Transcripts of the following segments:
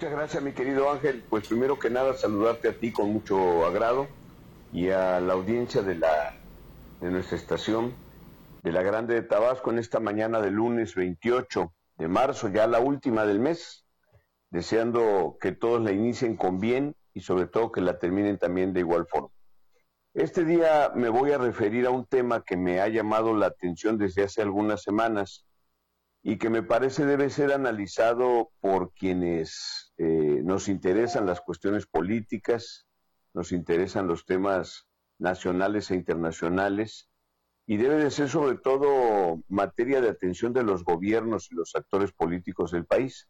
Muchas gracias, mi querido Ángel. Pues primero que nada, saludarte a ti con mucho agrado y a la audiencia de, la, de nuestra estación de la Grande de Tabasco en esta mañana de lunes 28 de marzo, ya la última del mes, deseando que todos la inicien con bien y sobre todo que la terminen también de igual forma. Este día me voy a referir a un tema que me ha llamado la atención desde hace algunas semanas y que me parece debe ser analizado por quienes eh, nos interesan las cuestiones políticas, nos interesan los temas nacionales e internacionales y debe de ser sobre todo materia de atención de los gobiernos y los actores políticos del país.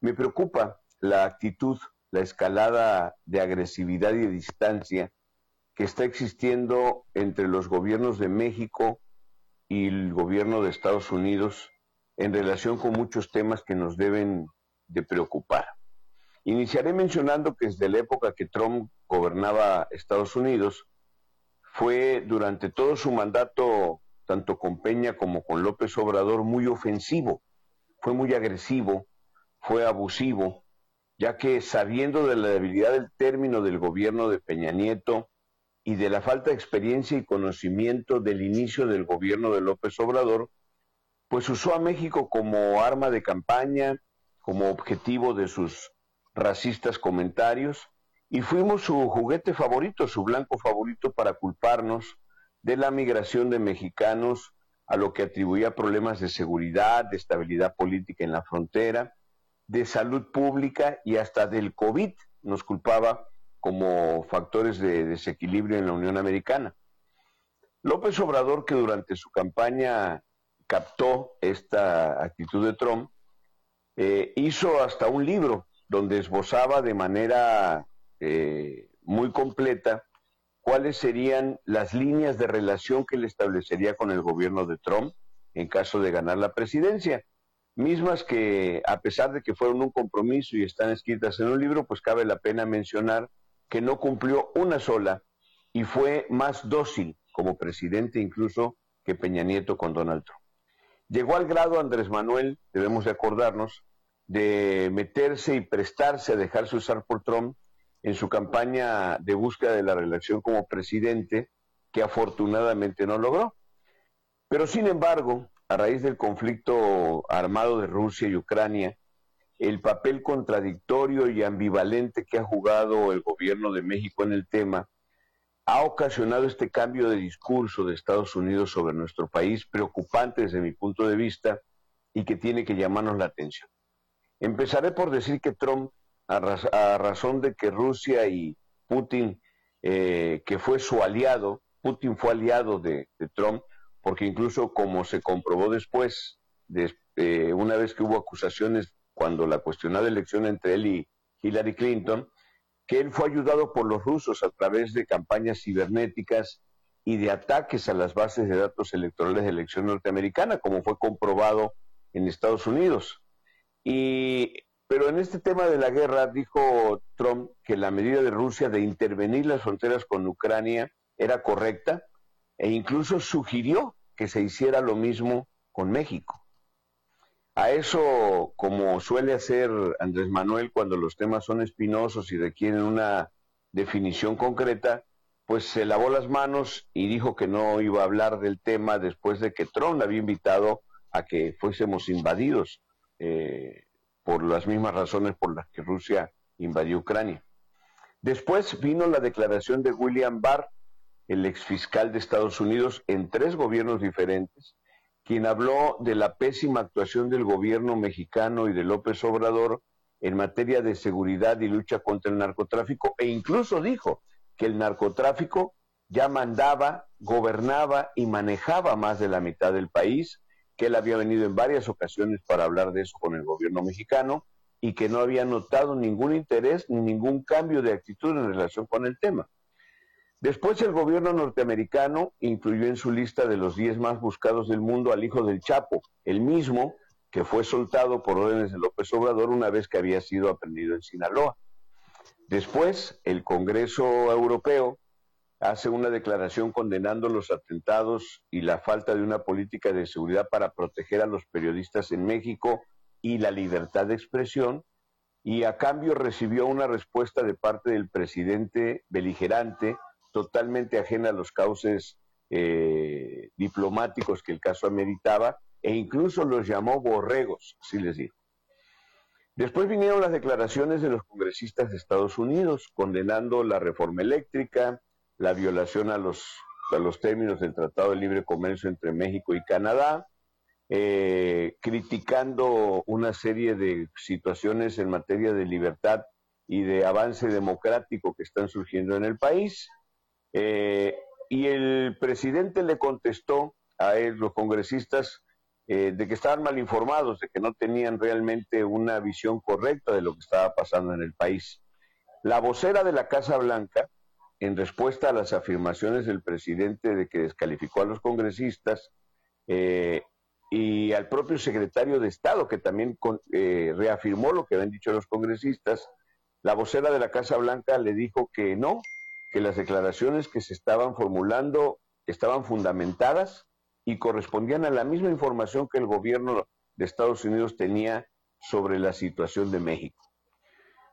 Me preocupa la actitud, la escalada de agresividad y de distancia que está existiendo entre los gobiernos de México y el gobierno de Estados Unidos en relación con muchos temas que nos deben de preocupar. Iniciaré mencionando que desde la época que Trump gobernaba Estados Unidos, fue durante todo su mandato, tanto con Peña como con López Obrador, muy ofensivo, fue muy agresivo, fue abusivo, ya que sabiendo de la debilidad del término del gobierno de Peña Nieto y de la falta de experiencia y conocimiento del inicio del gobierno de López Obrador, pues usó a México como arma de campaña, como objetivo de sus racistas comentarios, y fuimos su juguete favorito, su blanco favorito para culparnos de la migración de mexicanos a lo que atribuía problemas de seguridad, de estabilidad política en la frontera, de salud pública y hasta del COVID nos culpaba como factores de desequilibrio en la Unión Americana. López Obrador, que durante su campaña captó esta actitud de Trump, eh, hizo hasta un libro donde esbozaba de manera eh, muy completa cuáles serían las líneas de relación que él establecería con el gobierno de Trump en caso de ganar la presidencia. Mismas que, a pesar de que fueron un compromiso y están escritas en un libro, pues cabe la pena mencionar que no cumplió una sola y fue más dócil como presidente incluso que Peña Nieto con Donald Trump. Llegó al grado Andrés Manuel, debemos de acordarnos, de meterse y prestarse a dejarse usar por Trump en su campaña de búsqueda de la reelección como presidente, que afortunadamente no logró. Pero sin embargo, a raíz del conflicto armado de Rusia y Ucrania, el papel contradictorio y ambivalente que ha jugado el gobierno de México en el tema ha ocasionado este cambio de discurso de Estados Unidos sobre nuestro país, preocupante desde mi punto de vista y que tiene que llamarnos la atención. Empezaré por decir que Trump a, razón de que Rusia y Putin, eh, que fue su aliado, Putin fue aliado de, Trump, porque incluso como se comprobó después, eh, una vez que hubo acusaciones cuando la cuestionada elección entre él y Hillary Clinton, que él fue ayudado por los rusos a través de campañas cibernéticas y de ataques a las bases de datos electorales de elección norteamericana, como fue comprobado en Estados Unidos. Pero en este tema de la guerra dijo Trump que la medida de Rusia de intervenir las fronteras con Ucrania era correcta e incluso sugirió que se hiciera lo mismo con México. A eso, como suele hacer Andrés Manuel cuando los temas son espinosos y requieren una definición concreta, pues se lavó las manos y dijo que no iba a hablar del tema después de que Trump había invitado a que fuésemos invadidos. Eh, por las mismas razones por las que Rusia invadió Ucrania. Después vino la declaración de William Barr, el exfiscal de Estados Unidos, en tres gobiernos diferentes, quien habló de la pésima actuación del gobierno mexicano y de López Obrador en materia de seguridad y lucha contra el narcotráfico, e incluso dijo que el narcotráfico ya mandaba, gobernaba y manejaba más de la mitad del país que él había venido en varias ocasiones para hablar de eso con el gobierno mexicano y que no había notado ningún interés ni ningún cambio de actitud en relación con el tema. Después el gobierno norteamericano incluyó en su lista de los 10 más buscados del mundo al hijo del Chapo, el mismo que fue soltado por órdenes de López Obrador una vez que había sido aprendido en Sinaloa. Después, el Congreso Europeo hace una declaración condenando los atentados y la falta de una política de seguridad para proteger a los periodistas en México y la libertad de expresión, y a cambio recibió una respuesta de parte del presidente beligerante, totalmente ajena a los cauces eh, diplomáticos que el caso ameritaba, e incluso los llamó borregos, así les dijo. Después vinieron las declaraciones de los congresistas de Estados Unidos condenando la reforma eléctrica, la violación a los, a los términos del Tratado de Libre Comercio entre México y Canadá, eh, criticando una serie de situaciones en materia de libertad y de avance democrático que están surgiendo en el país. Eh, y el presidente le contestó a él, los congresistas, eh, de que estaban mal informados, de que no tenían realmente una visión correcta de lo que estaba pasando en el país. La vocera de la Casa Blanca, en respuesta a las afirmaciones del presidente de que descalificó a los congresistas, eh, y al propio secretario de Estado, que también eh, reafirmó lo que habían dicho los congresistas, la vocera de la Casa Blanca le dijo que no, que las declaraciones que se estaban formulando estaban fundamentadas y correspondían a la misma información que el gobierno de Estados Unidos tenía sobre la situación de México.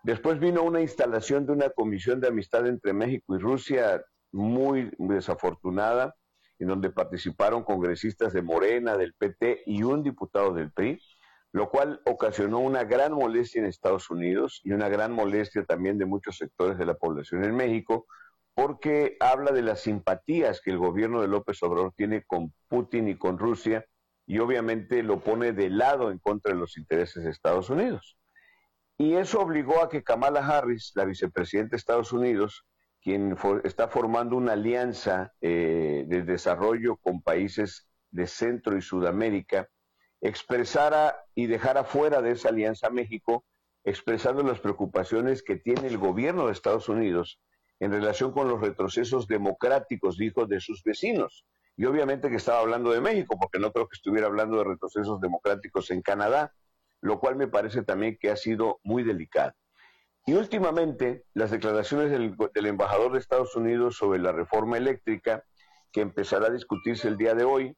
Después vino una instalación de una comisión de amistad entre México y Rusia muy desafortunada, en donde participaron congresistas de Morena, del PT y un diputado del PRI, lo cual ocasionó una gran molestia en Estados Unidos y una gran molestia también de muchos sectores de la población en México, porque habla de las simpatías que el gobierno de López Obrador tiene con Putin y con Rusia y obviamente lo pone de lado en contra de los intereses de Estados Unidos. Y eso obligó a que Kamala Harris, la vicepresidenta de Estados Unidos, quien está formando una alianza eh, de desarrollo con países de Centro y Sudamérica, expresara y dejara fuera de esa alianza México, expresando las preocupaciones que tiene el gobierno de Estados Unidos en relación con los retrocesos democráticos, dijo, de sus vecinos. Y obviamente que estaba hablando de México, porque no creo que estuviera hablando de retrocesos democráticos en Canadá, lo cual me parece también que ha sido muy delicado. Y últimamente, las declaraciones del, embajador de Estados Unidos sobre la reforma eléctrica, que empezará a discutirse el día de hoy,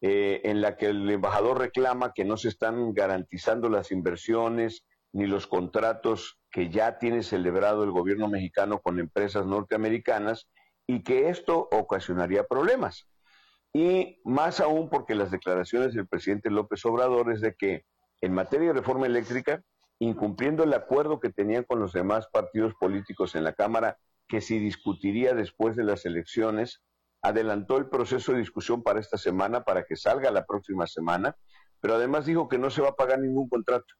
eh, en la que el embajador reclama que no se están garantizando las inversiones ni los contratos que ya tiene celebrado el gobierno mexicano con empresas norteamericanas y que esto ocasionaría problemas. Y más aún porque las declaraciones del presidente López Obrador es de que en materia de reforma eléctrica incumpliendo el acuerdo que tenían con los demás partidos políticos en la Cámara, que se discutiría después de las elecciones, adelantó el proceso de discusión para esta semana, para que salga la próxima semana, pero además dijo que no se va a pagar ningún contrato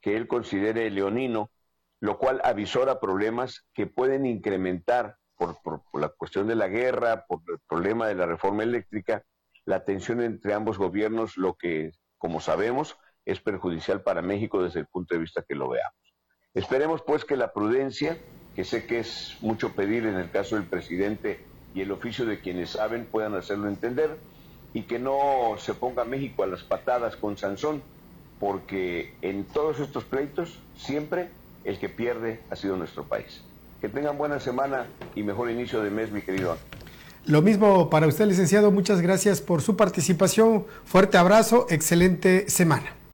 que él considere leonino, lo cual avisora problemas que pueden incrementar por, la cuestión de la guerra, por el problema de la reforma eléctrica, la tensión entre ambos gobiernos, lo que, como sabemos, es perjudicial para México desde el punto de vista que lo veamos. Esperemos pues que la prudencia, que sé que es mucho pedir en el caso del presidente y el oficio de quienes saben puedan hacerlo entender y que no se ponga México a las patadas con Sansón, porque en todos estos pleitos siempre el que pierde ha sido nuestro país. Que tengan buena semana y mejor inicio de mes, mi querido. Lo mismo para usted, licenciado. Muchas gracias por su participación. Fuerte abrazo. Excelente semana.